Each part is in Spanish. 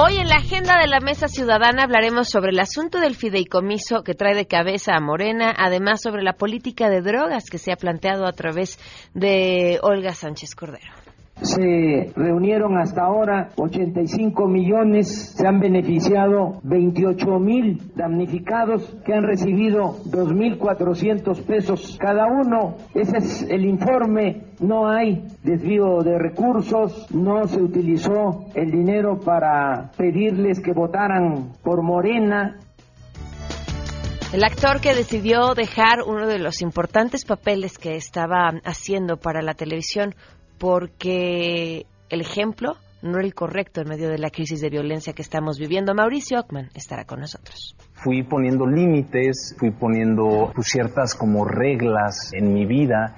Hoy en la agenda de la Mesa Ciudadana hablaremos sobre el asunto del fideicomiso que trae de cabeza a Morena, además sobre la política de drogas que se ha planteado a través de Olga Sánchez Cordero. Se reunieron hasta ahora 85 millones, se han beneficiado 28 mil damnificados que han recibido 2.400 pesos cada uno. Ese es el informe. No hay desvío de recursos, no se utilizó el dinero para pedirles que votaran por Morena. El actor que decidió dejar uno de los importantes papeles que estaba haciendo para la televisión porque el ejemplo no era el correcto en medio de la crisis de violencia que estamos viviendo. Mauricio Ockman estará con nosotros. Fui poniendo límites, fui poniendo pues, ciertas como reglas en mi vida.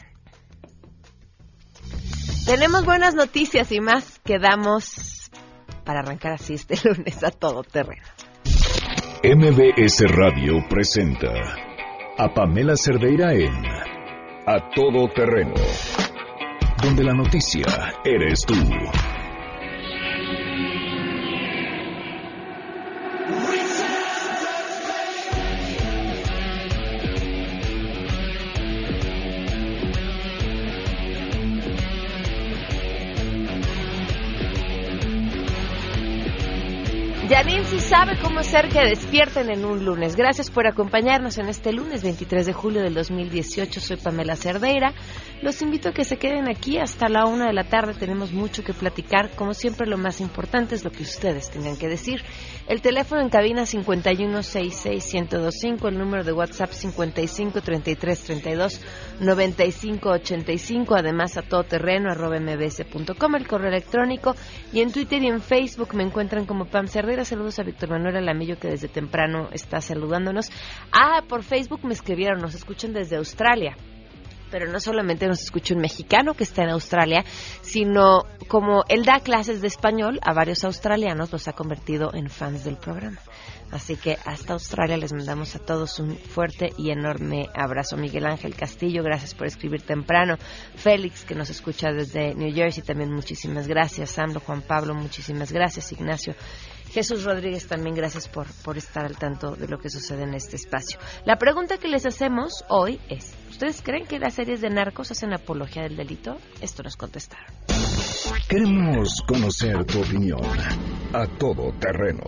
Tenemos buenas noticias y más que damos para arrancar así este lunes a todo terreno. MBS Radio presenta a Pamela Cerdeira en A Todo Terreno donde la noticia eres tú. Janine sí sabe cómo hacer que despierten en un lunes. Gracias por acompañarnos en este lunes 23 de julio del 2018. Soy Pamela Cerdeira. Los invito a que se queden aquí hasta la una de la tarde. Tenemos mucho que platicar. Como siempre, lo más importante es lo que ustedes tengan que decir. El teléfono en cabina 5166125, el número de WhatsApp 5533329585, además a todoterreno arroba mbs.com, el correo electrónico y en Twitter y en Facebook me encuentran como Pam Cerdera. Saludos a Víctor Manuel Alamillo que desde temprano está saludándonos. Ah, por Facebook me escribieron, nos escuchan desde Australia pero no solamente nos escucha un mexicano que está en Australia, sino como él da clases de español a varios australianos, los ha convertido en fans del programa. Así que hasta Australia les mandamos a todos un fuerte y enorme abrazo. Miguel Ángel Castillo, gracias por escribir temprano. Félix, que nos escucha desde New Jersey, también muchísimas gracias. Samlo, Juan Pablo, muchísimas gracias. Ignacio Jesús Rodríguez, también gracias por, por estar al tanto de lo que sucede en este espacio. La pregunta que les hacemos hoy es, ¿ustedes creen que las series de narcos hacen apología del delito? Esto nos contestaron. Queremos conocer tu opinión a todo terreno.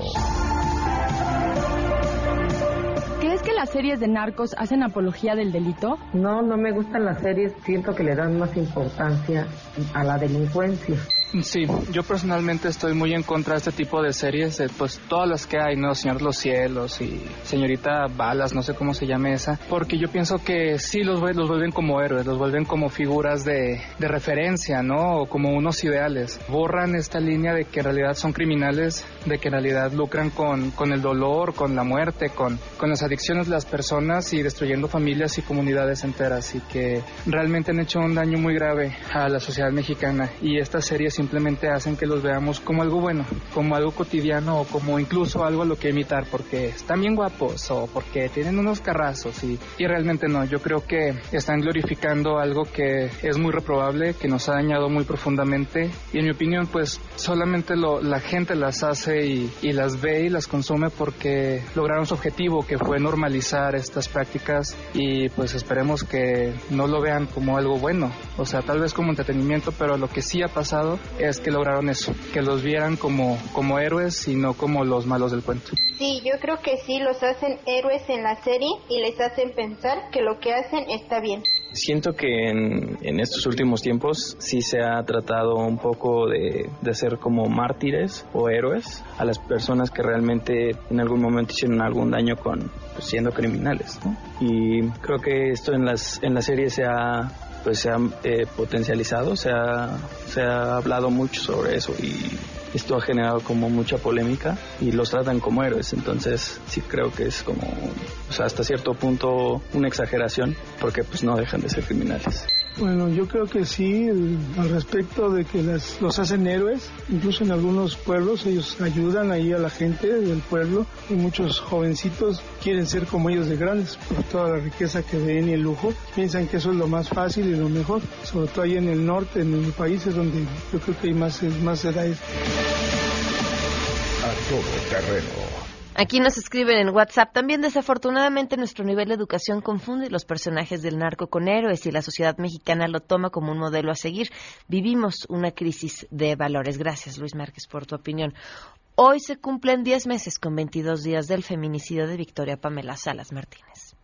¿Crees que las series de narcos hacen apología del delito? No, no me gustan las series, siento que le dan más importancia a la delincuencia. Sí, yo personalmente estoy muy en contra de este tipo de series, pues todas las que hay, ¿no? Señor los Cielos y Señorita Balas, no sé cómo se llame esa, porque yo pienso que sí los, los vuelven como héroes, los vuelven como figuras de, de referencia, ¿no? O como unos ideales. Borran esta línea de que en realidad son criminales, de que en realidad lucran con, con el dolor, con la muerte, con, con las adicciones de las personas y destruyendo familias y comunidades enteras y que realmente han hecho un daño muy grave a la sociedad mexicana y estas series simplemente hacen que los veamos como algo bueno, como algo cotidiano o como incluso algo a lo que imitar porque están bien guapos o porque tienen unos carrazos y, realmente no, yo creo que están glorificando algo que es muy reprobable, que nos ha dañado muy profundamente. Y en mi opinión pues solamente lo, la gente las hace y, y las ve y las consume porque lograron su objetivo que fue normalizar estas prácticas. Y pues esperemos que no lo vean como algo bueno, o sea tal vez como entretenimiento pero lo que sí ha pasado es que lograron eso, que los vieran como, como héroes y no como los malos del cuento. Sí, yo creo que sí, los hacen héroes en la serie y les hacen pensar que lo que hacen está bien. Siento que en, en, estos últimos tiempos sí se ha tratado un poco de, de hacer como mártires o héroes a las personas que realmente en algún momento hicieron algún daño con pues, siendo criminales. ¿no? Y creo que esto en las en la serie se ha pues se ha eh, potencializado, se ha, se ha hablado mucho sobre eso y esto ha generado como mucha polémica y los tratan como héroes, entonces sí creo que es como, hasta cierto punto una exageración porque pues no dejan de ser criminales. Bueno, yo creo que sí, al respecto de que las, los hacen héroes, incluso en algunos pueblos ellos ayudan ahí a la gente del pueblo y muchos jovencitos quieren ser como ellos de grandes por toda la riqueza que ven y el lujo, piensan que eso es lo más fácil y lo mejor, sobre todo ahí en el norte, en los países donde yo creo que hay más, más edades. Aquí nos escriben en WhatsApp. También desafortunadamente nuestro nivel de educación confunde los personajes del narco con héroes y la sociedad mexicana lo toma como un modelo a seguir. Vivimos una crisis de valores. Gracias Luis Márquez por tu opinión. Hoy se cumplen 10 meses con 22 días del feminicidio de Victoria Pamela Salas Martínez.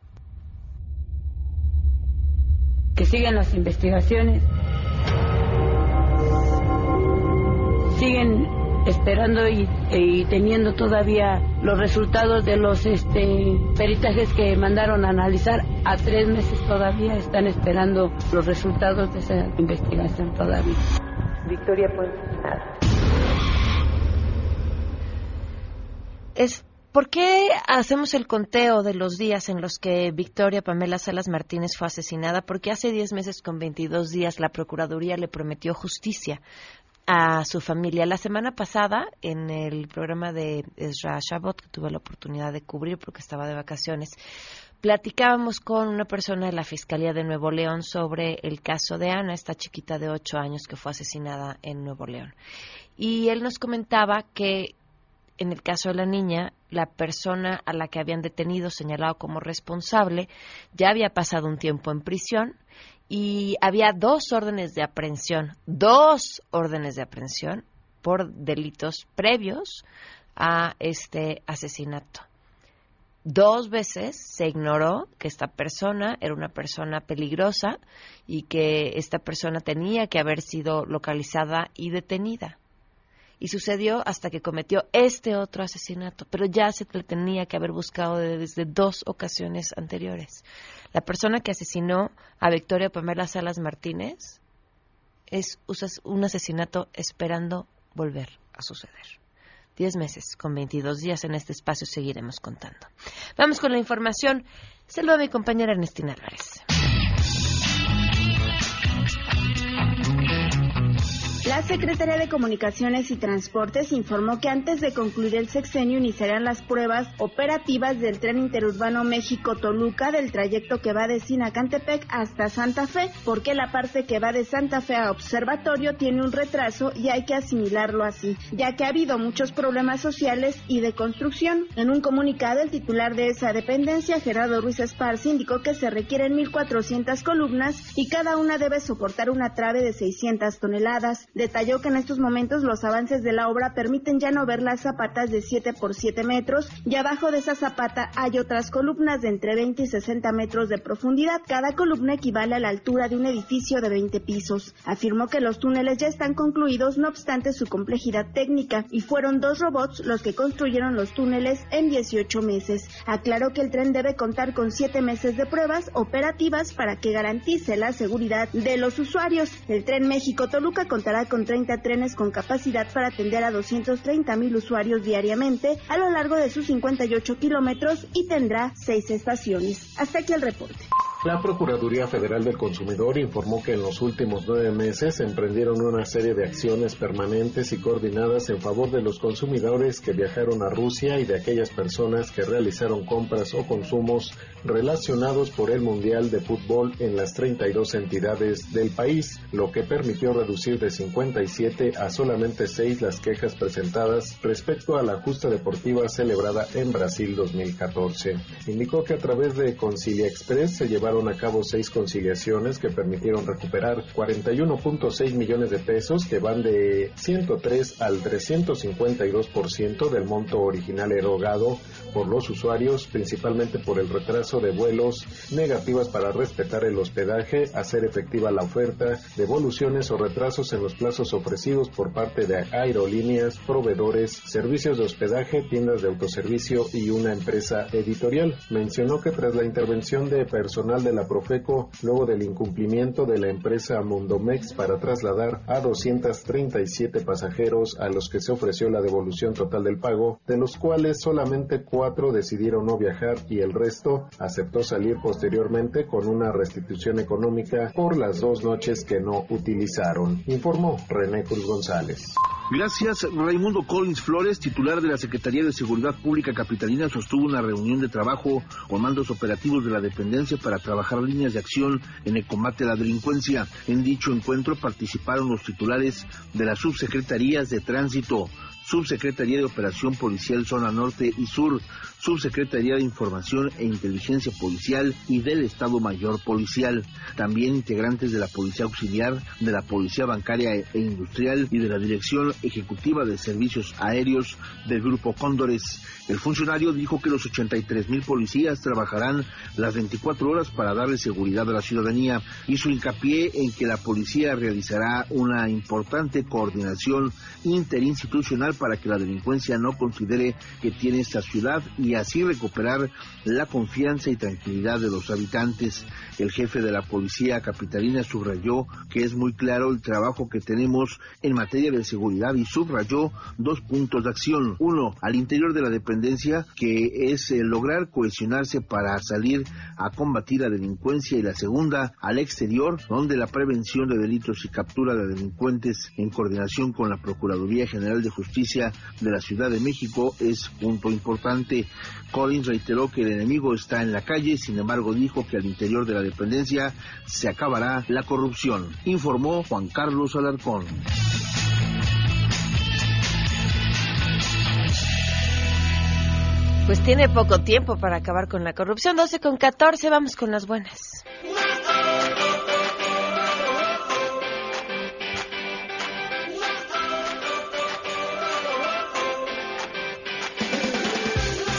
Que sigan las investigaciones. Siguen esperando y, teniendo todavía los resultados de los este, peritajes que mandaron a analizar. A tres meses todavía están esperando los resultados de esa investigación todavía. Victoria pues nada. Es ¿Por qué hacemos el conteo de los días en los que Victoria Pamela Salas Martínez fue asesinada? Porque hace 10 meses con 22 días la Procuraduría le prometió justicia a su familia. La semana pasada, en el programa de Ezra Shabot, que tuve la oportunidad de cubrir porque estaba de vacaciones, platicábamos con una persona de la Fiscalía de Nuevo León sobre el caso de Ana, esta chiquita de ocho años que fue asesinada en Nuevo León. Y él nos comentaba que en el caso de la niña, la persona a la que habían detenido, señalado como responsable, ya había pasado un tiempo en prisión y había dos órdenes de aprehensión, dos órdenes de aprehensión por delitos previos a este asesinato. Dos veces se ignoró que esta persona era una persona peligrosa y que esta persona tenía que haber sido localizada y detenida. Y sucedió hasta que cometió este otro asesinato, pero ya se le tenía que haber buscado desde dos ocasiones anteriores. La persona que asesinó a Victoria Pamela Salas Martínez es un asesinato esperando volver a suceder. Diez meses con 22 días en este espacio seguiremos contando. Vamos con la información. Saludo a mi compañera Ernestina Álvarez. La Secretaría de Comunicaciones y Transportes informó que antes de concluir el sexenio iniciarán las pruebas operativas del tren interurbano México-Toluca del trayecto que va de Sinacantepec hasta Santa Fe, porque la parte que va de Santa Fe a Observatorio tiene un retraso y hay que asimilarlo así, ya que ha habido muchos problemas sociales y de construcción. En un comunicado, el titular de esa dependencia, Gerardo Ruiz Esparza, indicó que se requieren 1.400 columnas y cada una debe soportar una trave de 600 toneladas. Detalló que en estos momentos los avances de la obra permiten ya no ver las zapatas de 7 por 7 metros y abajo de esa zapata hay otras columnas de entre 20 y 60 metros de profundidad. Cada columna equivale a la altura de un edificio de 20 pisos. Afirmó que los túneles ya están concluidos no obstante su complejidad técnica y fueron dos robots los que construyeron los túneles en 18 meses. Aclaró que el tren debe contar con 7 meses de pruebas operativas para que garantice la seguridad de los usuarios. El tren México-Toluca contará con 30 trenes con capacidad para atender a 230 mil usuarios diariamente a lo largo de sus 58 kilómetros y tendrá seis estaciones. Hasta aquí el reporte. La Procuraduría Federal del Consumidor informó que en los últimos nueve meses emprendieron una serie de acciones permanentes y coordinadas en favor de los consumidores que viajaron a Rusia y de aquellas personas que realizaron compras o consumos relacionados por el Mundial de Fútbol en las 32 entidades del país, lo que permitió reducir de 57 a solamente 6 las quejas presentadas respecto a la justa deportiva celebrada en Brasil 2014. Indicó que a través de Concilia Express se llevaron a cabo seis conciliaciones que permitieron recuperar 41.6 millones de pesos que van de 103 al 352% del monto original erogado por los usuarios, principalmente por el retraso de vuelos, negativas para respetar el hospedaje, hacer efectiva la oferta, devoluciones o retrasos en los plazos ofrecidos por parte de aerolíneas, proveedores, servicios de hospedaje, tiendas de autoservicio y una empresa editorial. Mencionó que tras la intervención de personal de la Profeco, luego del incumplimiento de la empresa Mundomex para trasladar a 237 pasajeros a los que se ofreció la devolución total del pago, de los cuales solamente cuatro decidieron no viajar y el resto aceptó salir posteriormente con una restitución económica por las dos noches que no utilizaron, informó René Cruz González. Gracias, Raimundo Collins Flores, titular de la Secretaría de Seguridad Pública Capitalina, sostuvo una reunión de trabajo con mandos operativos de la dependencia para trabajar líneas de acción en el combate a la delincuencia. En dicho encuentro participaron los titulares de las subsecretarías de Tránsito, Subsecretaría de Operación Policial Zona Norte y Sur, Subsecretaría de Información e Inteligencia Policial y del Estado Mayor Policial. También integrantes de la Policía Auxiliar, de la Policía Bancaria e Industrial y de la Dirección Ejecutiva de Servicios Aéreos del Grupo Cóndores. El funcionario dijo que los 83 mil policías trabajarán las 24 horas para darle seguridad a la ciudadanía. Hizo hincapié en que la policía realizará una importante coordinación interinstitucional para que la delincuencia no considere que tiene esta ciudad así recuperar la confianza y tranquilidad de los habitantes. El jefe de la policía capitalina subrayó que es muy claro el trabajo que tenemos en materia de seguridad y subrayó dos puntos de acción. Uno, al interior de la dependencia, que es eh, lograr cohesionarse para salir a combatir la delincuencia y la segunda, al exterior, donde la prevención de delitos y captura de delincuentes en coordinación con la Procuraduría General de Justicia de la Ciudad de México es punto importante. Collins reiteró que el enemigo está en la calle, sin embargo dijo que al interior de la dependencia se acabará la corrupción, informó Juan Carlos Alarcón. Pues tiene poco tiempo para acabar con la corrupción. 12 con 14, vamos con las buenas.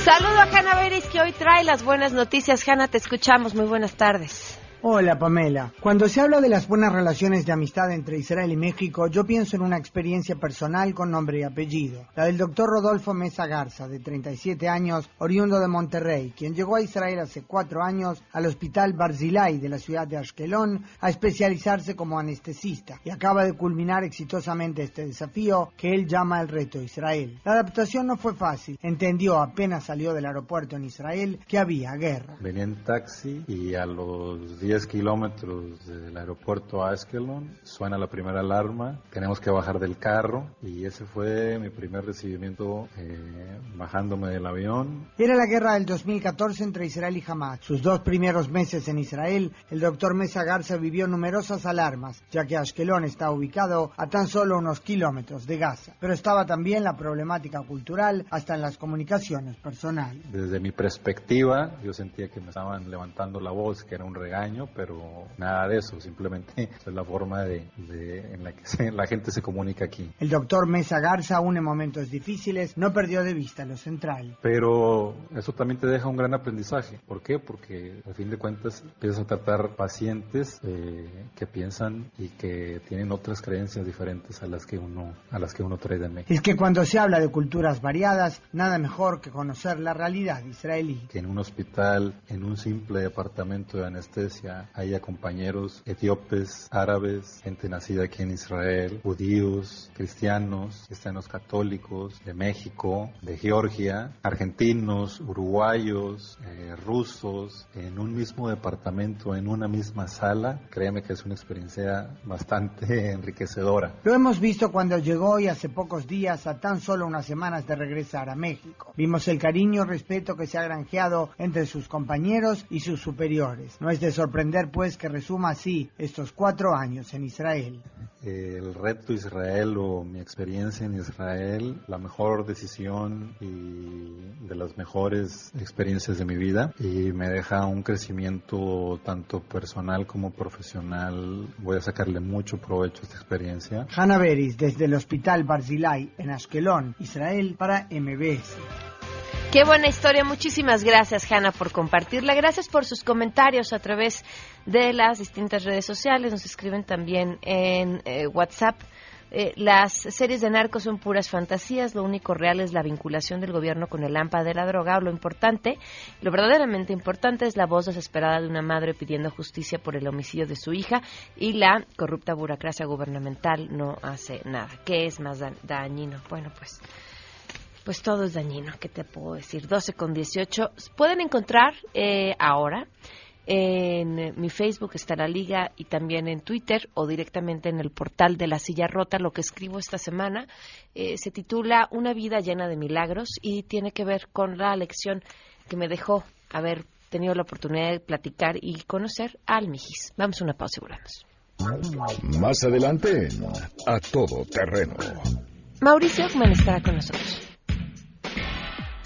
Saludo a Hanna Beris que hoy trae las buenas noticias. Hanna, te escuchamos. Muy buenas tardes. Hola Pamela. Cuando se habla de las buenas relaciones de amistad entre Israel y México, yo pienso en una experiencia personal con nombre y apellido. La del doctor Rodolfo Mesa Garza, de 37 años, oriundo de Monterrey, quien llegó a Israel hace cuatro años al hospital Barzilai de la ciudad de Ashkelon a especializarse como anestesista y acaba de culminar exitosamente este desafío que él llama el reto Israel. La adaptación no fue fácil. Entendió apenas salió del aeropuerto en Israel que había guerra. Venía en taxi y a los 10 kilómetros del aeropuerto a Askelon, suena la primera alarma, tenemos que bajar del carro y ese fue mi primer recibimiento eh, bajándome del avión. Era la guerra del 2014 entre Israel y Hamas. Sus dos primeros meses en Israel, el doctor Mesa Garza vivió numerosas alarmas, ya que Ashkelon está ubicado a tan solo unos kilómetros de Gaza. Pero estaba también la problemática cultural hasta en las comunicaciones personales. Desde mi perspectiva, yo sentía que me estaban levantando la voz, que era un regaño, pero nada de eso, simplemente es la forma de, en la que la gente se comunica aquí. El doctor Mesa Garza, aún en momentos difíciles, no perdió de vista lo central. Pero eso también te deja un gran aprendizaje. ¿Por qué? Porque al fin de cuentas empiezas a tratar pacientes eh, que piensan y que tienen otras creencias diferentes a las que uno a las que uno trae de México. Es que cuando se habla de culturas variadas, nada mejor que conocer la realidad israelí. Que en un hospital, en un simple departamento de anestesia, haya compañeros etíopes, árabes, gente nacida aquí en Israel, judíos, cristianos, cristianos católicos, de México, de Georgia, argentinos, uruguayos, eh, rusos, en un mismo departamento, en una misma sala, créeme que es una experiencia bastante enriquecedora. Lo hemos visto cuando llegó y hace pocos días, a tan solo unas semanas de regresar a México. Vimos el cariño y respeto que se ha granjeado entre sus compañeros y sus superiores. No es de sorprender pues que resuma así estos cuatro años en Israel. El reto Israel o mi experiencia en Israel, la mejor decisión y de las mejores experiencias de mi vida y me deja un crecimiento tanto personal como profesional. Voy a sacarle mucho provecho a esta experiencia. Hanna Beris desde el Hospital Barzilai en Ashkelon, Israel para MBS. Qué buena historia. Muchísimas gracias, Hanna, por compartirla. Gracias por sus comentarios a través de las distintas redes sociales. Nos escriben también en eh, WhatsApp. Eh, las series de narcos son puras fantasías, lo único real es la vinculación del gobierno con el AMPA de la droga. Lo importante, lo verdaderamente importante es la voz desesperada de una madre pidiendo justicia por el homicidio de su hija y la corrupta burocracia gubernamental no hace nada. ¿Qué es más dañino? Bueno, pues pues todo es dañino, ¿qué te puedo decir? 12 con 18. Pueden encontrar eh, ahora en mi Facebook está la liga y también en Twitter o directamente en el portal de la silla rota. Lo que escribo esta semana eh, se titula Una vida llena de milagros y tiene que ver con la lección que me dejó haber tenido la oportunidad de platicar y conocer al Mijis. Vamos a una pausa y volvemos. Más adelante, a todo terreno. Mauricio estará con nosotros.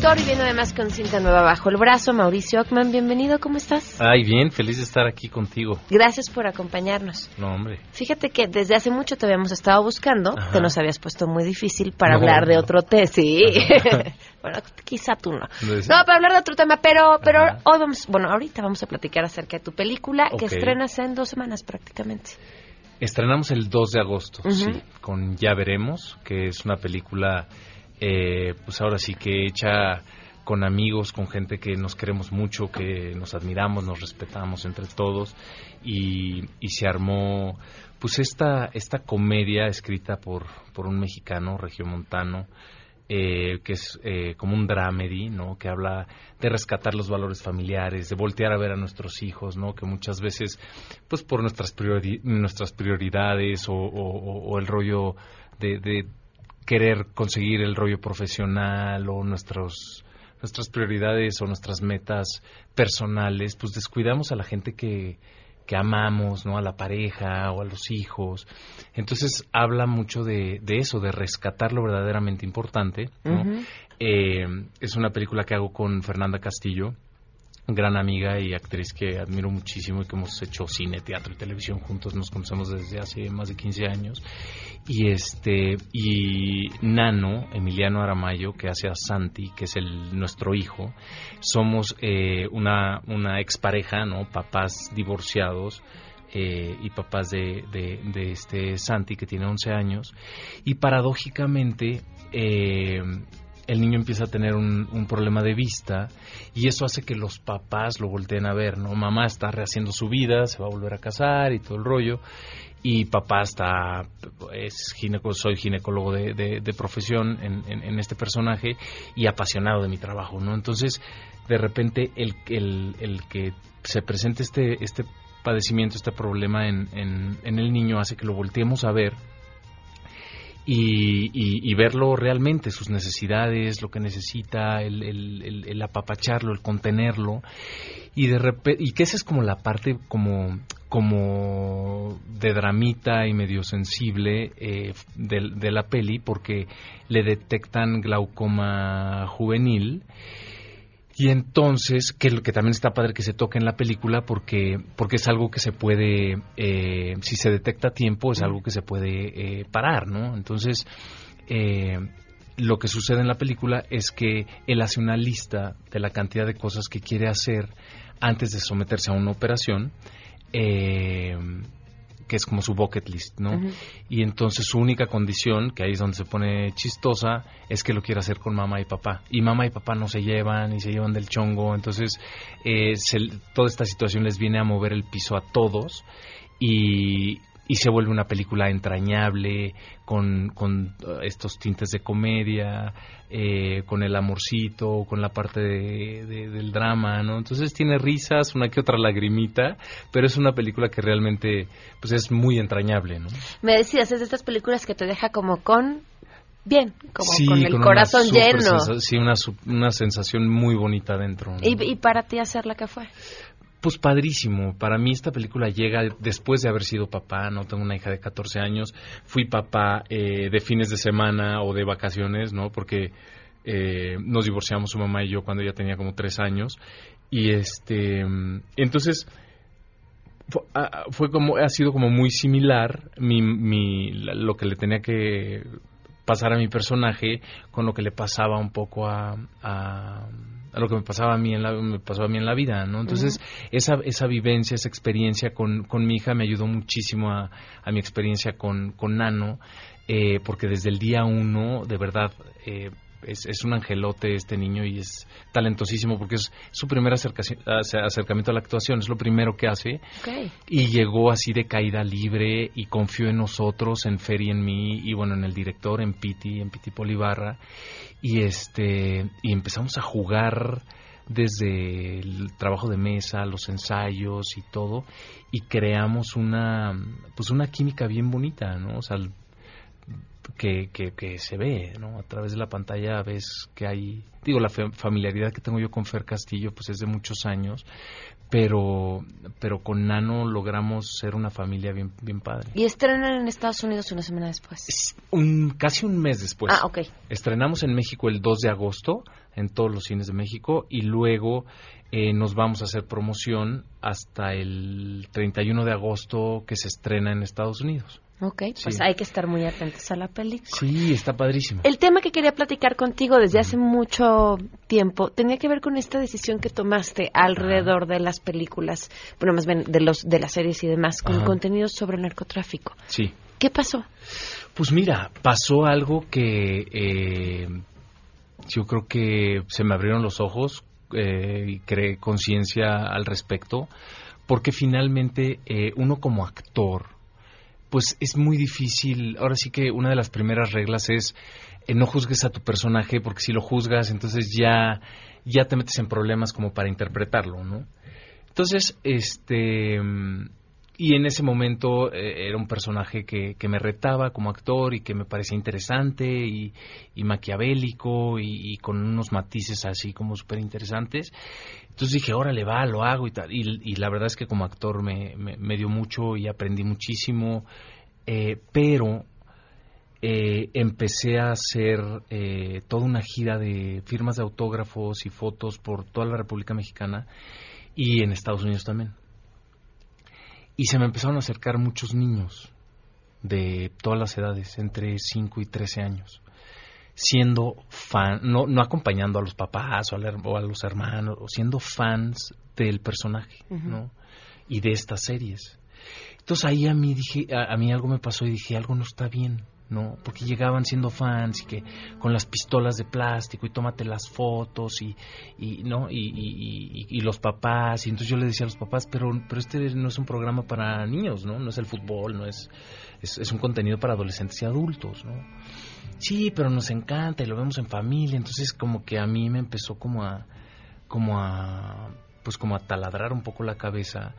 Productor y viene además con cinta nueva bajo el brazo, Mauricio Ockman, bienvenido, ¿cómo estás? Ay, bien, feliz de estar aquí contigo. Gracias por acompañarnos. No, hombre. Fíjate que desde hace mucho te habíamos estado buscando, Ajá. te nos habías puesto muy difícil para No, hablar de no. otro tema, sí. bueno, quizá tú no. No para hablar de otro tema, pero pero hoy vamos, bueno, ahorita vamos a platicar acerca de tu película que Ok. estrenas en dos semanas prácticamente. Estrenamos el 2 de agosto, Ujú. sí, con Ya Veremos, que es una película, eh, pues ahora sí que hecha con amigos, con gente que nos queremos mucho, que nos admiramos, nos respetamos entre todos, y, y se armó, pues esta, esta comedia escrita por, por un mexicano, regiomontano, eh, que es eh, como un dramedy, ¿no? Que habla de rescatar los valores familiares, de voltear a ver a nuestros hijos, ¿no? Que muchas veces, pues por nuestras, priori- nuestras prioridades o, el rollo de querer conseguir el rollo profesional o nuestros nuestras prioridades o nuestras metas personales, pues descuidamos a la gente que, que amamos, ¿no? A la pareja o a los hijos. Entonces habla mucho de, de eso, de rescatar lo verdaderamente importante. Eh, es una película que hago con Fernanda Castillo, gran amiga y actriz que admiro muchísimo y que hemos hecho cine, teatro y televisión juntos, nos conocemos desde hace más de 15 años. Y este y Nano, Emiliano Aramayo, que hace a Santi, que es el nuestro hijo, somos eh, una, una expareja, ¿no? Papás divorciados. eh, y papás de, de, de este Santi que tiene 11 años y paradójicamente eh, el niño empieza a tener un, un problema de vista y eso hace que los papás lo volteen a ver, ¿no? Mamá está rehaciendo su vida, se va a volver a casar y todo el rollo y papá está, es gineco, soy ginecólogo de, de- de profesión en, en- en este personaje y apasionado de mi trabajo, ¿no? Entonces, de repente, el, el, el que se presente este, este padecimiento, este problema en, en, el niño hace que lo volteemos a ver y, y- y verlo realmente, sus necesidades, lo que necesita, el- el- el apapacharlo, el contenerlo, y de repente, y que esa es como la parte como, como de dramita y medio sensible eh, de, de la peli, porque le detectan glaucoma juvenil, y entonces, que, lo que también está padre que se toque en la película porque, porque es algo que se puede, eh, si se detecta a tiempo, es algo que se puede eh, parar, ¿no? Entonces, eh, lo que sucede en la película es que él hace una lista de la cantidad de cosas que quiere hacer antes de someterse a una operación. Eh, que es como su bucket list, ¿no? Y entonces su única condición, que ahí es donde se pone chistosa, es que lo quiere hacer con mamá y papá. Y mamá y papá no se llevan y se llevan del chongo, entonces eh, se- toda esta situación les viene a mover el piso a todos y, y se vuelve una película entrañable, con, con eh, estos tintes de comedia, eh, con el amorcito, con la parte de- de- del drama, ¿no? Entonces tiene risas, una que otra lagrimita, pero es una película que realmente pues es muy entrañable, ¿no? Me decías, es de estas películas que te deja como con bien, como Sí, con el corazón lleno. sí, una, una sensación muy bonita dentro. ¿no? ¿Y, y para ti hacerla qué fue? Pues padrísimo. Para mí esta película llega después de haber sido papá. No tengo una hija de 14 años. Fui papá eh, de fines de semana o de vacaciones, ¿no? Porque eh, nos divorciamos su mamá y yo cuando ella tenía como tres años. Y este, entonces fu- fue como ha sido como muy similar mi, mi lo que le tenía que pasar a mi personaje con lo que le pasaba un poco a, a lo que me pasaba a mí en la me pasó a mí en la vida no entonces esa esa vivencia esa experiencia con, con mi hija me ayudó muchísimo a, a mi experiencia con con Nano eh, porque desde el día uno de verdad eh, es, es un angelote este niño y es talentosísimo porque es su primer acercamiento a la actuación, es lo primero que hace. Y llegó así de caída libre y confió en nosotros, en Fer y en mí, y bueno, en el director, en Piti, en Piti Polibarra. Y este, y empezamos a jugar desde el trabajo de mesa, los ensayos y todo, y creamos una, pues una química bien bonita, ¿no? O sea, el- que, que, que se ve, ¿no? A través de la pantalla ves que hay, digo, la fa- familiaridad que tengo yo con Fer Castillo, pues es de muchos años, pero, pero con Nano logramos ser una familia bien, bien padre. Y estrenan en Estados Unidos una semana después. Un, casi un mes después. Ah, ok. Estrenamos en México el 2 de agosto, en todos los cines de México, y luego eh, nos vamos a hacer promoción hasta el 31 de agosto que se estrena en Estados Unidos. Ok, pues Sí. hay que estar muy atentos a la película. Sí, está padrísimo. El tema que quería platicar contigo desde hace mucho tiempo tenía que ver con esta decisión que tomaste alrededor de las películas, bueno, más bien de los de las series y demás, con Ajá. contenidos sobre narcotráfico. Sí. ¿Qué pasó? Pues mira, pasó algo que eh, yo creo que se me abrieron los ojos eh, y creé conciencia al respecto, porque finalmente eh, uno como actor, pues es muy difícil, ahora sí que una de las primeras reglas es eh, no juzgues a tu personaje, porque si lo juzgas, entonces ya, ya te metes en problemas como para interpretarlo, ¿no? Entonces, este... Y en ese momento eh, era un personaje que, que me retaba como actor y que me parecía interesante y, y maquiavélico y, con unos matices así como súper interesantes. Entonces dije, órale, va, lo hago y tal. Y, la verdad es que como actor me, me, me dio mucho y aprendí muchísimo. eh, pero eh, empecé a hacer eh, toda una gira de firmas de autógrafos y fotos por toda la República Mexicana y en Estados Unidos también. Y se me empezaron a acercar muchos niños de todas las edades, entre 5 y 13 años, siendo fan, no, no acompañando a los papás o, her- o a los hermanos, o siendo fans del personaje. ¿no? Y de estas series. Entonces ahí a mí dije, a, a mí algo me pasó y dije, algo no está bien, ¿no? Porque llegaban siendo fans y que con las pistolas de plástico y tómate las fotos y, y ¿no? Y, y- los papás. Y entonces yo le decía a los papás, pero, pero este no es un programa para niños, ¿no? No es el fútbol, no es, es, es un contenido para adolescentes y adultos, ¿no? Sí, pero nos encanta y lo vemos en familia. Entonces como que a mí me empezó como a, como a, pues como a taladrar un poco la cabeza.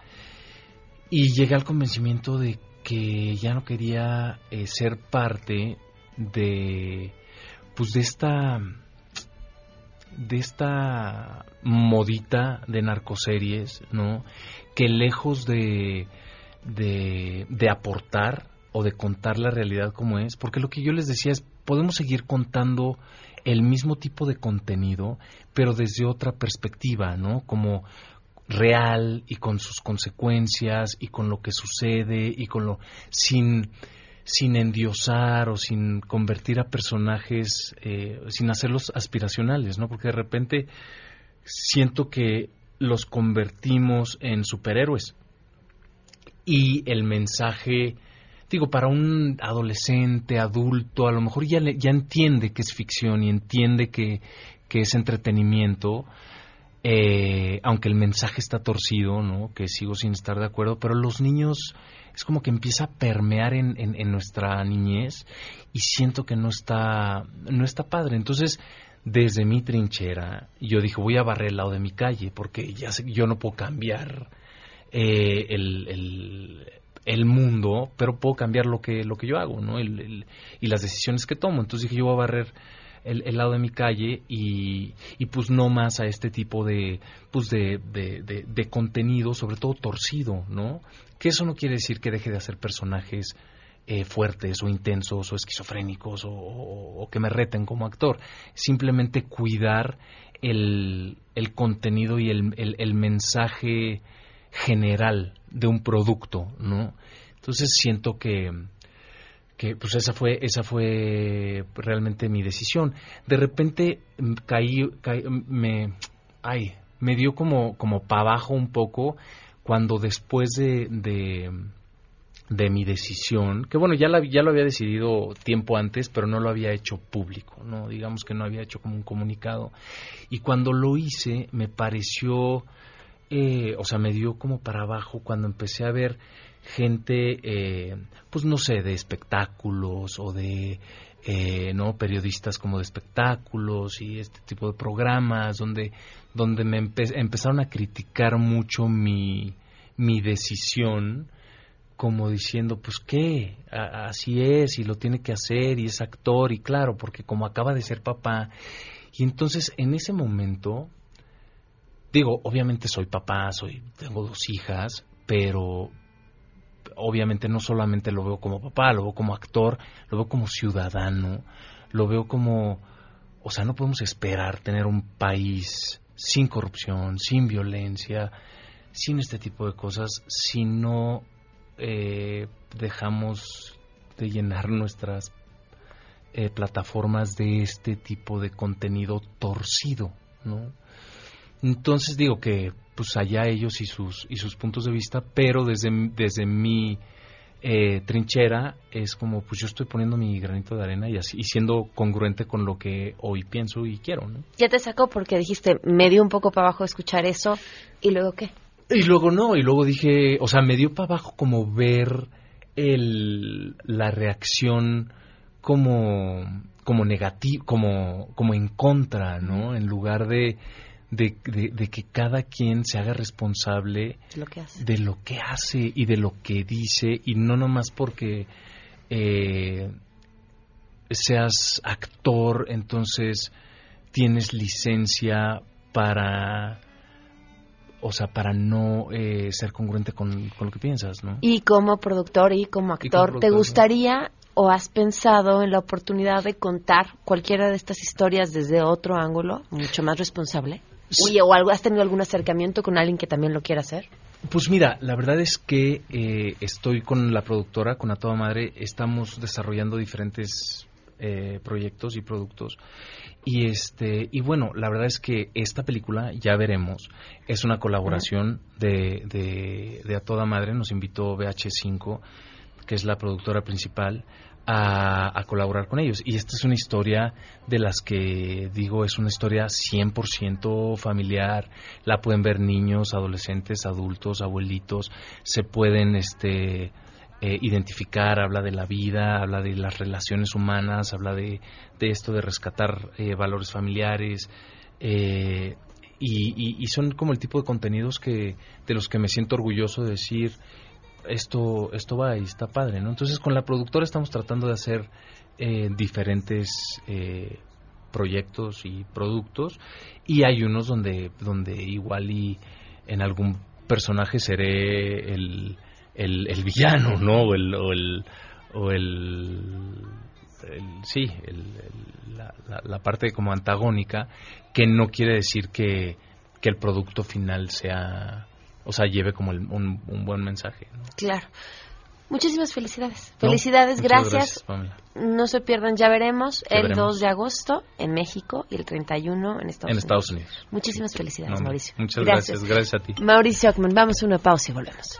Y llegué al convencimiento de que ya no quería eh, ser parte de pues de esta de esta modita de narcoseries, ¿no? Que lejos de, de, de aportar o de contar la realidad como es, porque lo que yo les decía es, podemos seguir contando el mismo tipo de contenido, pero desde otra perspectiva, ¿no? Como real y con sus consecuencias y con lo que sucede y con lo sin sin endiosar o sin convertir a personajes eh, sin hacerlos aspiracionales no porque de repente siento que los convertimos en superhéroes. Y el mensaje digo para un adolescente adulto a lo mejor ya le- ya entiende que es ficción y entiende que que es entretenimiento eh, aunque el mensaje está torcido, ¿no? Que sigo sin estar de acuerdo, pero los niños es como que empieza a permear en, en- en nuestra niñez y siento que no está, no está padre. Entonces, desde mi trinchera, yo dije, voy a barrer el lado de mi calle, porque ya sé yo no puedo cambiar eh, el, el- el mundo, pero puedo cambiar lo que, lo que yo hago, ¿no? El- y las decisiones que tomo. Entonces dije, yo voy a barrer el, lado de mi calle y, y pues no más a este tipo de pues de, de, contenido sobre todo torcido no que eso no quiere decir que deje de hacer personajes eh, fuertes o intensos o esquizofrénicos o, o- o que me reten como actor. Simplemente cuidar el, el contenido y el, el, el mensaje general de un producto no entonces siento que que pues esa fue esa fue realmente mi decisión de repente mm, caí, caí- me ay me dio como como para abajo un poco cuando después de, de de mi decisión, que bueno, ya, la, ya lo había decidido tiempo antes, pero no lo había hecho público, ¿no? Digamos que no había hecho como un comunicado. Y cuando lo hice, me pareció, eh, o sea, me dio como para abajo cuando empecé a ver gente, eh, pues no sé, de espectáculos o de, eh, ¿no? Periodistas como de espectáculos y este tipo de programas donde, donde me empezaron a criticar mucho mi, mi decisión como diciendo, pues qué, así es y lo tiene que hacer y es actor y claro, porque como acaba de ser papá. Y entonces en ese momento, digo, obviamente soy papá, soy, tengo dos hijas, pero obviamente no solamente lo veo como papá, lo veo como actor, lo veo como ciudadano, lo veo como, o sea, no podemos esperar tener un país sin corrupción, sin violencia, sin este tipo de cosas, si no eh, dejamos de llenar nuestras eh, plataformas de este tipo de contenido torcido, ¿no? Entonces digo que pues allá ellos y sus y sus puntos de vista, pero desde desde mi eh, trinchera es como pues yo estoy poniendo mi granito de arena y así y siendo congruente con lo que hoy pienso y quiero, ¿no? Ya te sacó porque dijiste me dio un poco para abajo escuchar eso y luego qué. Y luego no, y luego dije, o sea, me dio para abajo como ver el, la reacción como, como negativa, como, como en contra, ¿no? En lugar de, de, que cada quien se haga responsable lo que hace. de lo que hace y de lo que dice, y no nomás porque eh, seas actor, entonces tienes licencia para o sea, para no eh, ser congruente con, lo que piensas, ¿no? Y como productor y como actor, ¿te gustaría o has pensado en la oportunidad de contar cualquiera de estas historias desde otro ángulo, mucho más responsable? O algo, ¿has tenido algún acercamiento con alguien que también lo quiera hacer? Pues mira, la verdad es que eh, estoy con la productora, con A Toda Madre, estamos desarrollando diferentes eh, proyectos y productos y este y bueno, la verdad es que esta película ya veremos es una colaboración de, de, a toda madre. Nos invitó VH5, que es la productora principal, a, colaborar con ellos. Y esta es una historia de las que digo, es una historia 100% familiar. La pueden ver niños, adolescentes, adultos, abuelitos. Se pueden este, eh, identificar, habla de la vida, habla de las relaciones humanas, habla de, esto de rescatar eh, valores familiares. Eh, y, y, son como el tipo de contenidos que de los que me siento orgulloso de decir esto esto va y está padre no entonces con la productora estamos tratando de hacer diferentes proyectos y productos y hay unos donde donde igual y en algún personaje seré el el, el villano, ¿no? O el, o el, o el, sí, la, la, parte como antagónica, que no quiere decir que, que el producto final sea, o sea, lleve como un, un, buen mensaje. Claro. Muchísimas felicidades. felicidades, gracias. no se pierdan, ya veremos el 2 de agosto en México y el 31 en Estados en Unidos. Estados Unidos. Muchísimas felicidades, Mauricio. Muchas gracias. gracias, a ti. Mauricio Ockman, vamos a una pausa y volvemos.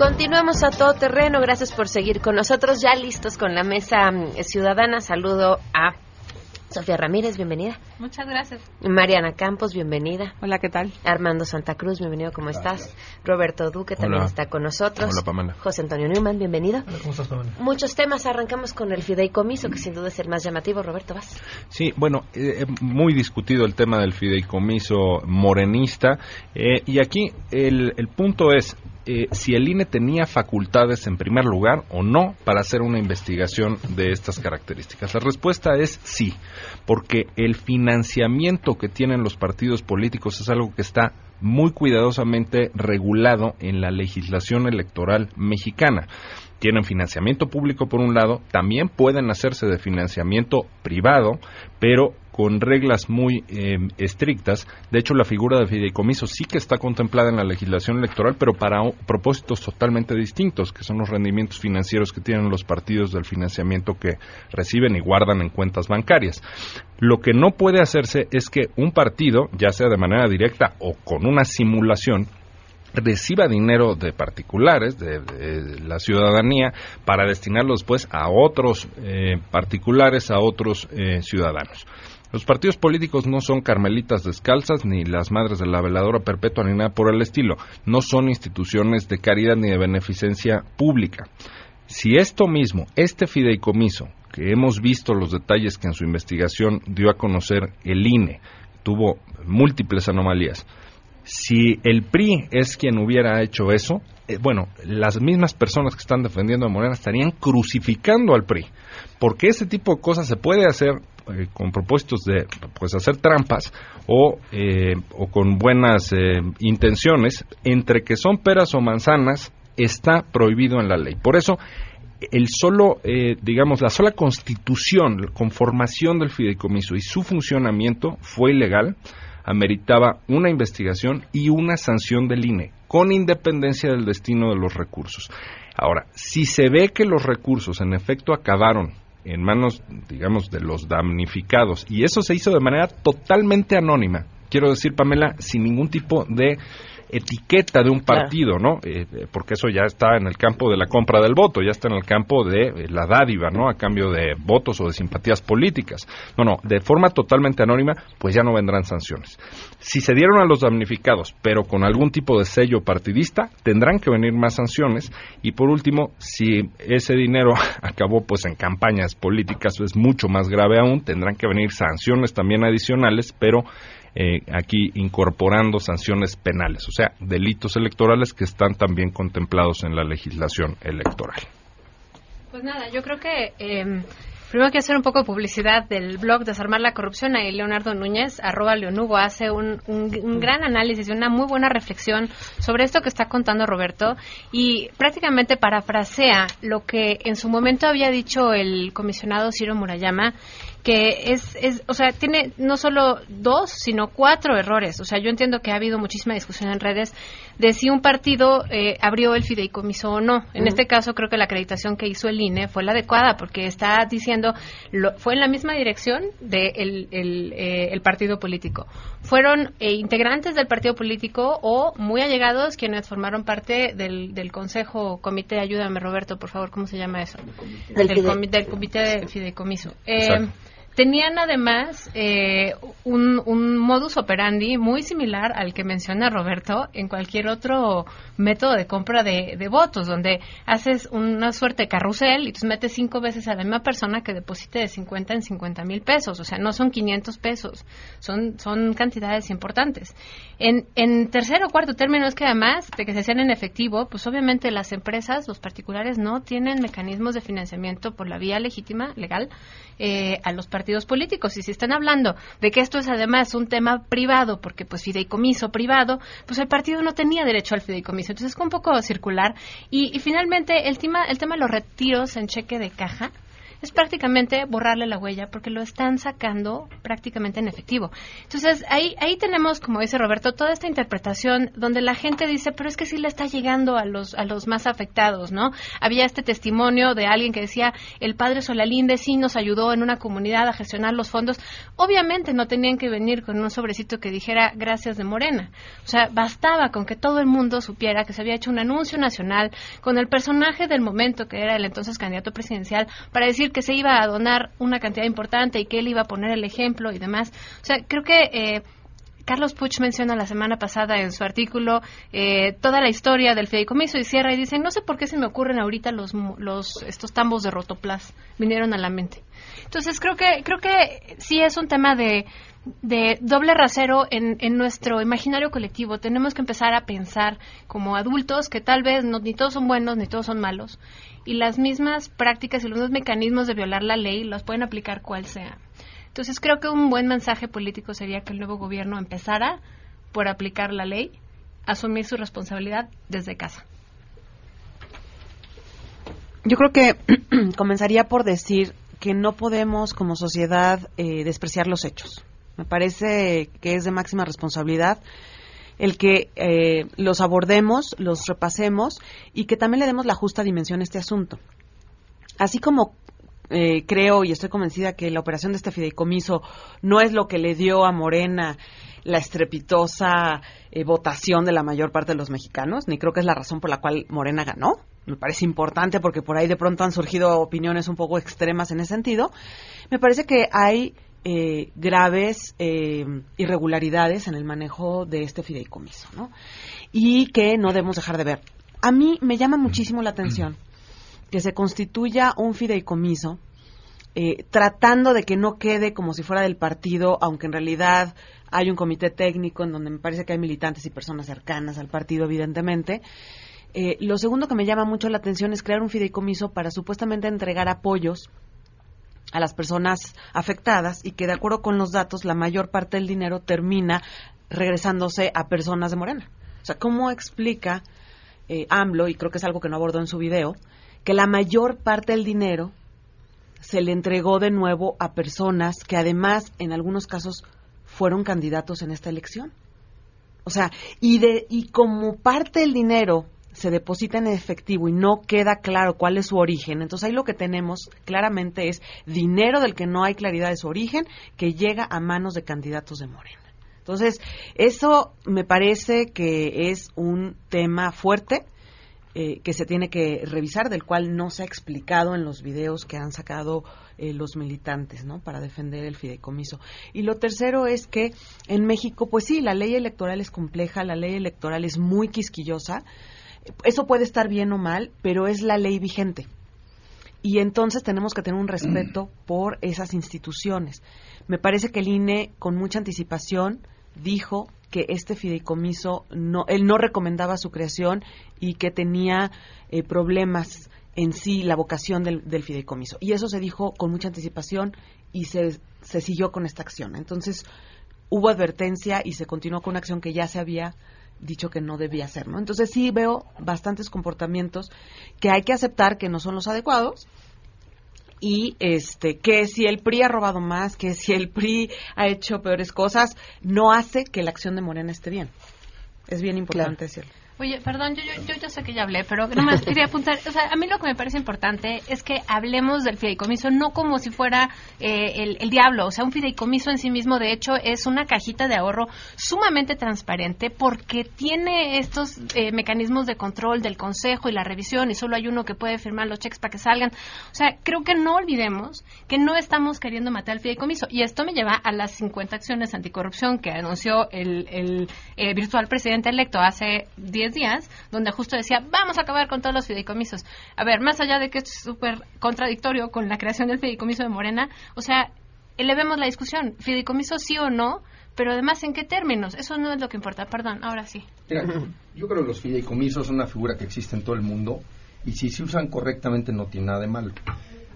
Continuamos a todo terreno. Gracias por seguir con nosotros. Ya listos con la mesa mm, ciudadana. Saludo a Sofía Ramírez, bienvenida. Muchas gracias. Mariana Campos, bienvenida. Hola, ¿qué tal? Armando Santa Cruz, bienvenido, ¿cómo estás? Roberto Duque también está con nosotros. Hola, Pamela. José Antonio Newman, bienvenido. Hola, ¿cómo estás, Pamela? Muchos temas, arrancamos con el fideicomiso, que sin duda es el más llamativo. Roberto, vas. Sí, bueno, eh, muy discutido el tema del fideicomiso morenista. Eh, y aquí el, el punto es, eh, si el INE tenía facultades en primer lugar o no para hacer una investigación de estas características. La respuesta es sí, porque el financiamiento que tienen los partidos políticos es algo que está muy cuidadosamente regulado en la legislación electoral mexicana tienen financiamiento público por un lado, también pueden hacerse de financiamiento privado, pero con reglas muy eh, estrictas. De hecho, la figura de fideicomiso sí que está contemplada en la legislación electoral, pero para propósitos totalmente distintos, que son los rendimientos financieros que tienen los partidos del financiamiento que reciben y guardan en cuentas bancarias. Lo que no puede hacerse es que un partido, ya sea de manera directa o con una simulación, reciba dinero de particulares, de, la ciudadanía, para destinarlo después a otros eh, particulares, a otros eh, ciudadanos. Los partidos políticos no son carmelitas descalzas, ni las madres de la veladora perpetua, ni nada por el estilo. No son instituciones de caridad ni de beneficencia pública. Si esto mismo, este fideicomiso, que hemos visto los detalles que en su investigación dio a conocer el INE, tuvo múltiples anomalías, si el PRI es quien hubiera hecho eso, eh, bueno, las mismas personas que están defendiendo a Morena estarían crucificando al PRI, porque ese tipo de cosas se puede hacer eh, con propósitos de pues hacer trampas o, eh, o con buenas intenciones, entre que son peras o manzanas, está prohibido en la ley. Por eso el solo, digamos, la sola constitución, conformación del fideicomiso y su funcionamiento fue ilegal ameritaba una investigación y una sanción del INE, con independencia del destino de los recursos. Ahora, si se ve que los recursos en efecto acabaron en manos, digamos, de los damnificados, y eso se hizo de manera totalmente anónima, quiero decir, Pamela, sin ningún tipo de etiqueta de un partido, ¿no? Eh, eh, porque eso ya está en el campo de la compra del voto, ya está en el campo de eh, la dádiva, ¿no? A cambio de votos o de simpatías políticas. No, no, de forma totalmente anónima, pues ya no vendrán sanciones. Si se dieron a los damnificados, pero con algún tipo de sello partidista, tendrán que venir más sanciones. Y por último, si ese dinero acabó pues en campañas políticas, es mucho más grave aún, tendrán que venir sanciones también adicionales, pero eh, aquí incorporando sanciones penales, o sea, delitos electorales que están también contemplados en la legislación electoral. Pues nada, yo creo que eh, primero hay que hacer un poco de publicidad del blog Desarmar la Corrupción. Ahí Leonardo Núñez, arroba Leonugo, hace un, un, gran análisis y una muy buena reflexión sobre esto que está contando Roberto y prácticamente parafrasea lo que en su momento había dicho el comisionado Ciro Murayama que es, es, o sea, tiene no solo dos, sino cuatro errores. O sea, yo entiendo que ha habido muchísima discusión en redes de si un partido eh, abrió el fideicomiso o no. En este caso, creo que la acreditación que hizo el INE fue la adecuada, porque está diciendo, lo, fue en la misma dirección del de el, eh, el, partido político. Fueron eh, integrantes del partido político o muy allegados quienes formaron parte del, del Consejo Comité, ayúdame Roberto, por favor, ¿cómo se llama eso? Del, del, comité de fideicomiso. Tenían además eh, un, modus operandi muy similar al que menciona Roberto en cualquier otro método de compra de, votos, donde haces una suerte de carrusel y tú metes cinco veces a la misma persona que deposite de 50 en 50 mil pesos. O sea, no son 500 pesos, son, son cantidades importantes. En, en tercer o cuarto término es que además de que se hacen en efectivo, pues obviamente las empresas, los particulares, no tienen mecanismos de financiamiento por la vía legítima, legal, eh, a los partidos políticos. Y si están hablando de que esto es además un tema privado, porque pues fideicomiso privado, pues el partido no tenía derecho al fideicomiso. Entonces es un poco circular. Y, y finalmente el tema, el tema de los retiros en cheque de caja es prácticamente borrarle la huella porque lo están sacando prácticamente en efectivo. Entonces, ahí, ahí tenemos, como dice Roberto, toda esta interpretación donde la gente dice, pero es que sí le está llegando a los, a los más afectados, ¿no? Había este testimonio de alguien que decía, el padre Solalinde sí nos ayudó en una comunidad a gestionar los fondos. Obviamente no tenían que venir con un sobrecito que dijera gracias de Morena. O sea, bastaba con que todo el mundo supiera que se había hecho un anuncio nacional con el personaje del momento que era el entonces candidato presidencial para decir que se iba a donar una cantidad importante y que él iba a poner el ejemplo y demás. O sea, creo que eh, Carlos Puch menciona la semana pasada en su artículo eh, toda la historia del fideicomiso y cierra y dice, no sé por qué se me ocurren ahorita los, los estos tambos de rotoplas, vinieron a la mente. Entonces creo que creo que sí es un tema de, doble rasero en, nuestro imaginario colectivo. Tenemos que empezar a pensar como adultos que tal vez ni todos son buenos ni todos son malos. Y las mismas prácticas y los mismos mecanismos de violar la ley los pueden aplicar cual sea. Entonces creo que un buen mensaje político sería que el nuevo gobierno empezara por aplicar la ley, asumir su responsabilidad desde casa. Yo creo que comenzaría por decir que no podemos como sociedad eh, despreciar los hechos. Me parece que es de máxima responsabilidad el que eh, los abordemos, los repasemos y que también le demos la justa dimensión a este asunto. Así como eh, creo y estoy convencida que la operación de este fideicomiso no es lo que le dio a Morena la estrepitosa eh, votación de la mayor parte de los mexicanos, ni creo que es la razón por la cual Morena ganó. Me parece importante porque por ahí de pronto han surgido opiniones un poco extremas en ese sentido. Me parece que hay eh, graves irregularidades en el manejo de este fideicomiso, ¿no? Y que no debemos dejar de ver. A mí me llama muchísimo la atención que se constituya un fideicomiso eh, tratando de que no quede como si fuera del partido, aunque en realidad hay un comité técnico en donde me parece que hay militantes y personas cercanas al partido, evidentemente. Eh, lo segundo que me llama mucho la atención es crear un fideicomiso para supuestamente entregar apoyos a las personas afectadas y que de acuerdo con los datos la mayor parte del dinero termina regresándose a personas de Morena. O sea, ¿cómo explica eh, AMLO, y creo que es algo que no abordó en su video, que la mayor parte del dinero se le entregó de nuevo a personas que además en algunos casos fueron candidatos en esta elección. O sea, y de y como parte del dinero se deposita en efectivo y no queda claro cuál es su origen, entonces ahí lo que tenemos claramente es dinero del que no hay claridad de su origen que llega a manos de candidatos de Morena. Entonces, eso me parece que es un tema fuerte eh, que se tiene que revisar, del cual no se ha explicado en los videos que han sacado eh, los militantes, ¿no? Para defender el fideicomiso. Y lo tercero es que en México, pues sí, la ley electoral es compleja, la ley electoral es muy quisquillosa. Eso puede estar bien o mal, pero es la ley vigente. Y entonces tenemos que tener un respeto por esas instituciones. Me parece que el INE, con mucha anticipación, dijo que este fideicomiso no, él no recomendaba su creación y que tenía eh, problemas en sí la vocación del, fideicomiso. Y eso se dijo con mucha anticipación y se, se siguió con esta acción. Entonces hubo advertencia y se continuó con una acción que ya se había dicho que no debía hacer, ¿no? Entonces sí veo bastantes comportamientos que hay que aceptar que no son los adecuados, y este que si el PRI ha robado más, que si el PRI ha hecho peores cosas, no hace que la acción de Morena esté bien. Es bien importante decirlo. Oye, perdón, yo, yo, yo, sé que ya hablé, pero nada más quería apuntar. O sea, a mí lo que me parece importante es que hablemos del fideicomiso no como si fuera eh, el, diablo. O sea, un fideicomiso en sí mismo, de hecho, es una cajita de ahorro sumamente transparente porque tiene estos eh, mecanismos de control del consejo y la revisión y solo hay uno que puede firmar los cheques para que salgan. O sea, creo que no olvidemos que no estamos queriendo matar el fideicomiso. Y esto me lleva a las 50 acciones anticorrupción que anunció el, el eh, virtual presidente electo hace 10 días, donde justo decía, vamos a acabar con todos los fideicomisos. A ver, más allá de que es súper contradictorio con la creación del fideicomiso de Morena, o sea, elevemos la discusión, fideicomiso sí o no, pero además en qué términos, eso no es lo que importa, perdón, ahora sí. yo creo que los fideicomisos son una figura que existe en todo el mundo y si se usan correctamente no tiene nada de malo.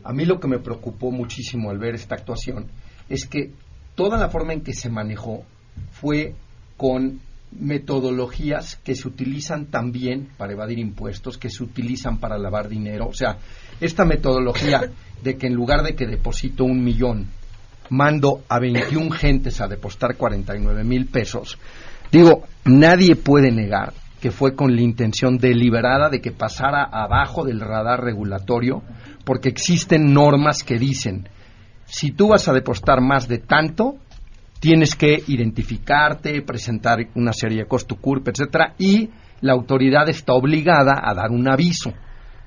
A mí lo que me preocupó muchísimo al ver esta actuación es que toda la forma en que se manejó fue con metodologías que se utilizan también para evadir impuestos, que se utilizan para lavar dinero. O sea, esta metodología de que en lugar de que deposito un millón, mando a 21 gentes a depositar 49 mil pesos, digo, nadie puede negar que fue con la intención deliberada de que pasara abajo del radar regulatorio, porque existen normas que dicen, si tú vas a depositar más de tanto, tienes que identificarte, presentar una serie de costo curve, etcétera, y la autoridad está obligada a dar un aviso.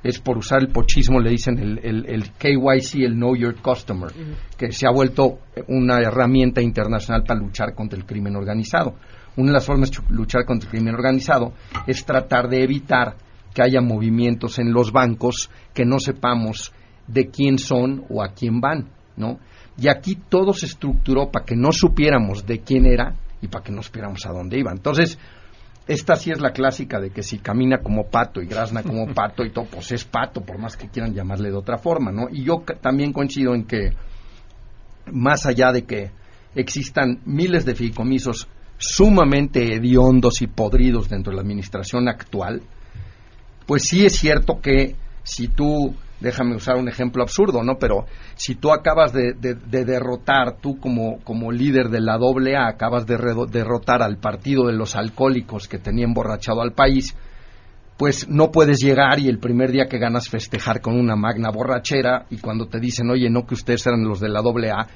Es por usar el pochismo, le dicen el, el, KYC, el Know Your Customer, que se ha vuelto una herramienta internacional para luchar contra el crimen organizado. Una de las formas de luchar contra el crimen organizado es tratar de evitar que haya movimientos en los bancos que no sepamos de quién son o a quién van ¿no? Y aquí todo se estructuró para que no supiéramos de quién era y para que no supiéramos a dónde iba. Entonces, esta sí es la clásica de que si camina como pato y grazna como pato y todo, pues es pato, por más que quieran llamarle de otra forma, ¿no? Y yo también coincido en que, más allá de que existan miles de fideicomisos sumamente hediondos y podridos dentro de la administración actual, pues sí es cierto que si tú, déjame usar un ejemplo absurdo, ¿no? Pero si tú acabas de, derrotar, tú como, como, líder de la doble A, acabas de derrotar al partido de los alcohólicos que tenía emborrachado al país, pues no puedes llegar y el primer día que ganas festejar con una magna borrachera y cuando te dicen, oye, no que ustedes eran los de la doble A,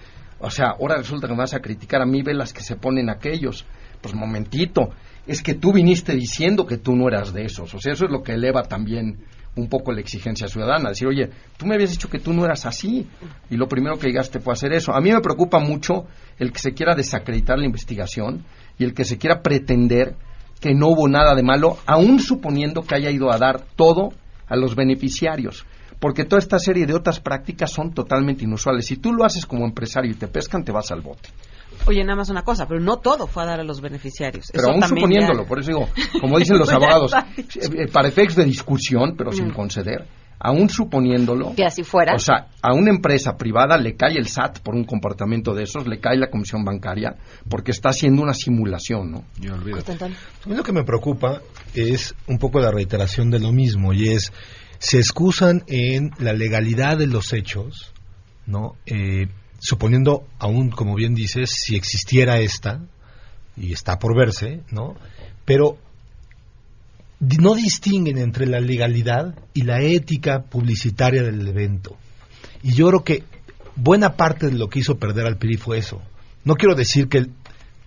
o sea, ahora resulta que me vas a criticar a mí, ve las que se ponen aquellos. Pues momentito, es que tú viniste diciendo que tú no eras de esos. O sea, eso es lo que eleva también un poco la exigencia ciudadana. Decir, oye, tú me habías dicho que tú no eras así. Y lo primero que llegaste fue hacer eso. A mí me preocupa mucho el que se quiera desacreditar la investigación y el que se quiera pretender que no hubo nada de malo, aún suponiendo que haya ido a dar todo a los beneficiarios porque toda esta serie de otras prácticas son totalmente inusuales. Si tú lo haces como empresario y te pescan, te vas al bote. Oye, nada más una cosa, pero no todo fue a dar a los beneficiarios. Pero aún suponiéndolo, por eso digo, como dicen los abogados, eh, para efectos de discusión, pero sin mm. conceder, aún suponiéndolo. Que así fuera. O sea, a una empresa privada le cae el SAT por un comportamiento de esos, le cae la comisión bancaria, porque está haciendo una simulación, ¿no? Yo olvido. A mí lo que me preocupa es un poco la reiteración de lo mismo, y es se excusan en la legalidad de los hechos, ¿no? Eh, suponiendo aún, como bien dices, si existiera esta, y está por verse, ¿no? Pero no distinguen entre la legalidad y la ética publicitaria del evento. Y yo creo que buena parte de lo que hizo perder al PRI fue eso. No quiero decir que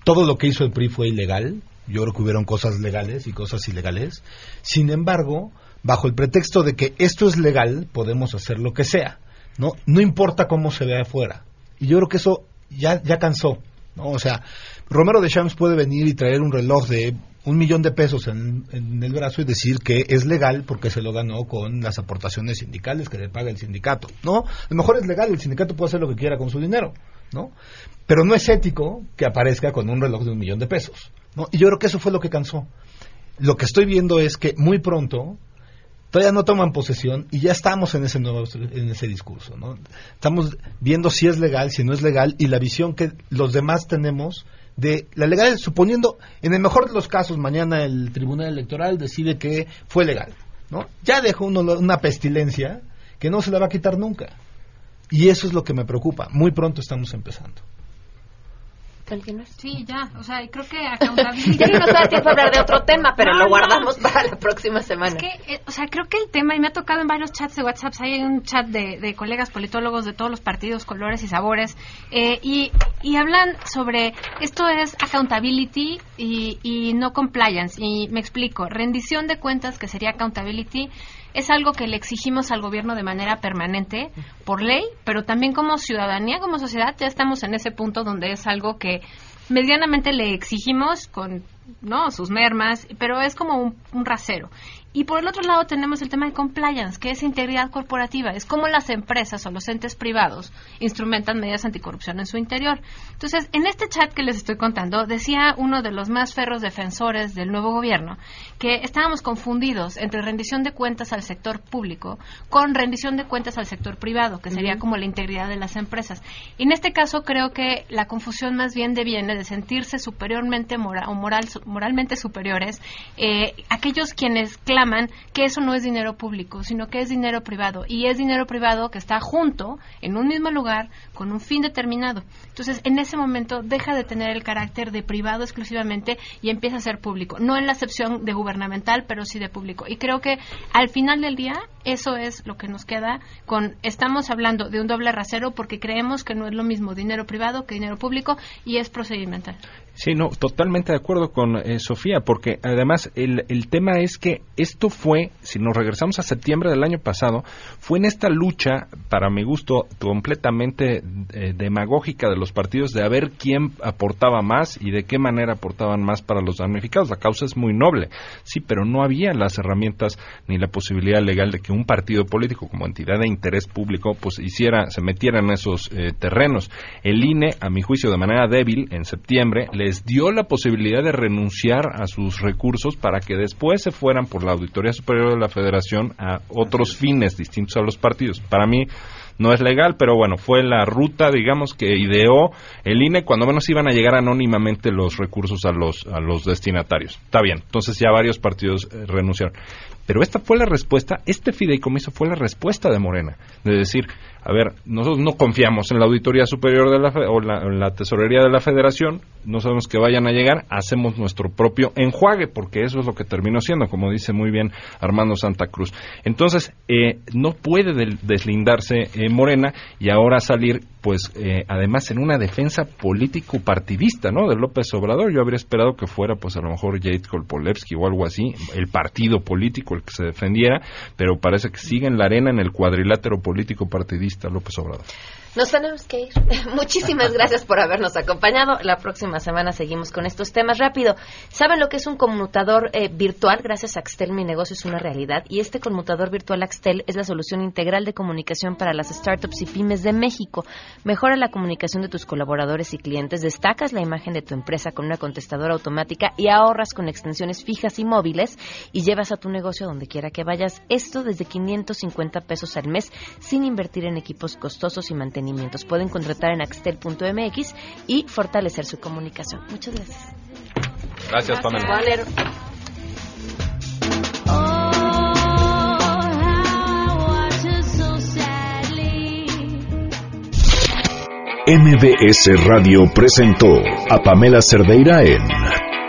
todo lo que hizo el PRI fue ilegal, yo creo que hubieron cosas legales y cosas ilegales. Sin embargo, bajo el pretexto de que esto es legal, podemos hacer lo que sea, ¿no? No importa cómo se vea afuera. Y yo creo que eso ya, ya cansó, ¿no? O sea, Romero de Champs puede venir y traer un reloj de un millón de pesos en, en, el brazo y decir que es legal porque se lo ganó con las aportaciones sindicales que le paga el sindicato. No, a lo mejor es legal, el sindicato puede hacer lo que quiera con su dinero, ¿no? Pero no es ético que aparezca con un reloj de un millón de pesos, ¿no? Y yo creo que eso fue lo que cansó. Lo que estoy viendo es que muy pronto todavía no toman posesión y ya estamos en ese nuevo en ese discurso ¿no? estamos viendo si es legal si no es legal y la visión que los demás tenemos de la legalidad suponiendo en el mejor de los casos mañana el tribunal electoral decide que fue legal no ya dejó uno una pestilencia que no se la va a quitar nunca. Y eso es lo que me preocupa. Muy pronto estamos empezando Sí, ya, o sea, creo que accountability... ya no nos da tiempo a hablar de otro tema, pero lo guardamos para la próxima semana. Es que, eh, o sea, creo que el tema, y me ha tocado en varios chats de WhatsApp, hay un chat de, colegas politólogos de todos los partidos, colores y sabores, eh, y, y hablan sobre esto es accountability y, y no compliance, y me explico, rendición de cuentas, que sería accountability, es algo que le exigimos al gobierno de manera permanente por ley, pero también como ciudadanía, como sociedad, ya estamos en ese punto donde es algo que medianamente le exigimos con no sus mermas, pero es como un, un rasero. Y por el otro lado tenemos el tema de compliance, que es integridad corporativa. Es como las empresas o los entes privados instrumentan medidas anticorrupción en su interior. Entonces, en este chat que les estoy contando, decía uno de los más ferros defensores del nuevo gobierno que estábamos confundidos entre rendición de cuentas al sector público con rendición de cuentas al sector privado, que sería como la integridad de las empresas. Y en este caso creo que la confusión más bien deviene de sentirse superiormente moral, o moral, moralmente superiores eh, aquellos quienes claman que eso no es dinero público, sino que es dinero privado. Y es dinero privado que está junto, en un mismo lugar, con un fin determinado. Entonces, en ese momento deja de tener el carácter de privado exclusivamente y empieza a ser público. No en la acepción de gubernamental, pero sí de público. Y creo que al final del día, eso es lo que nos queda con, estamos hablando de un doble rasero porque creemos que no es lo mismo dinero privado que dinero público y es procedimental. Sí, no, totalmente de acuerdo con eh, Sofía, porque además el, el tema es que esto fue, si nos regresamos a septiembre del año pasado, fue en esta lucha, para mi gusto, completamente eh, demagógica de los partidos de a ver quién aportaba más y de qué manera aportaban más para los damnificados. La causa es muy noble, sí, pero no había las herramientas ni la posibilidad legal de que un partido político como entidad de interés público pues hiciera, se metiera en esos eh, terrenos. El INE, a mi juicio, de manera débil, en septiembre, les dio la posibilidad de renunciar a sus recursos para que después se fueran por la Auditoría Superior de la Federación a otros fines distintos a los partidos. Para mí no es legal, pero bueno, fue la ruta, digamos, que ideó el INE cuando menos iban a llegar anónimamente los recursos a los, a los destinatarios. Está bien, entonces ya varios partidos eh, renunciaron. Pero esta fue la respuesta, este fideicomiso fue la respuesta de Morena, de decir, a ver, nosotros no confiamos en la Auditoría Superior de la, o en la Tesorería de la Federación, no sabemos que vayan a llegar, hacemos nuestro propio enjuague, porque eso es lo que terminó siendo, como dice muy bien Armando Santa Cruz. Entonces, eh, no puede deslindarse eh, Morena y ahora salir pues eh, además en una defensa político partidista, ¿no? De López Obrador. Yo habría esperado que fuera, pues a lo mejor Jade Kolpolevsky o algo así, el partido político el que se defendiera, pero parece que sigue en la arena en el cuadrilátero político López Obrador. Nos tenemos que ir. Muchísimas gracias por habernos acompañado. La próxima semana seguimos con estos temas rápido. ¿Saben lo que es un conmutador eh, virtual? Gracias a Axtel mi negocio es una realidad y este conmutador virtual Axtel es la solución integral de comunicación para las startups y pymes de México. Mejora la comunicación de tus colaboradores y clientes, destacas la imagen de tu empresa con una contestadora automática y ahorras con extensiones fijas y móviles y llevas a tu negocio donde quiera que vayas. Esto desde 550 pesos al mes sin invertir en equipos costosos y Pueden contratar en axtel.mx y fortalecer su comunicación. Muchas gracias. Gracias, Pamela. MBS Radio presentó a Pamela Cerdeira en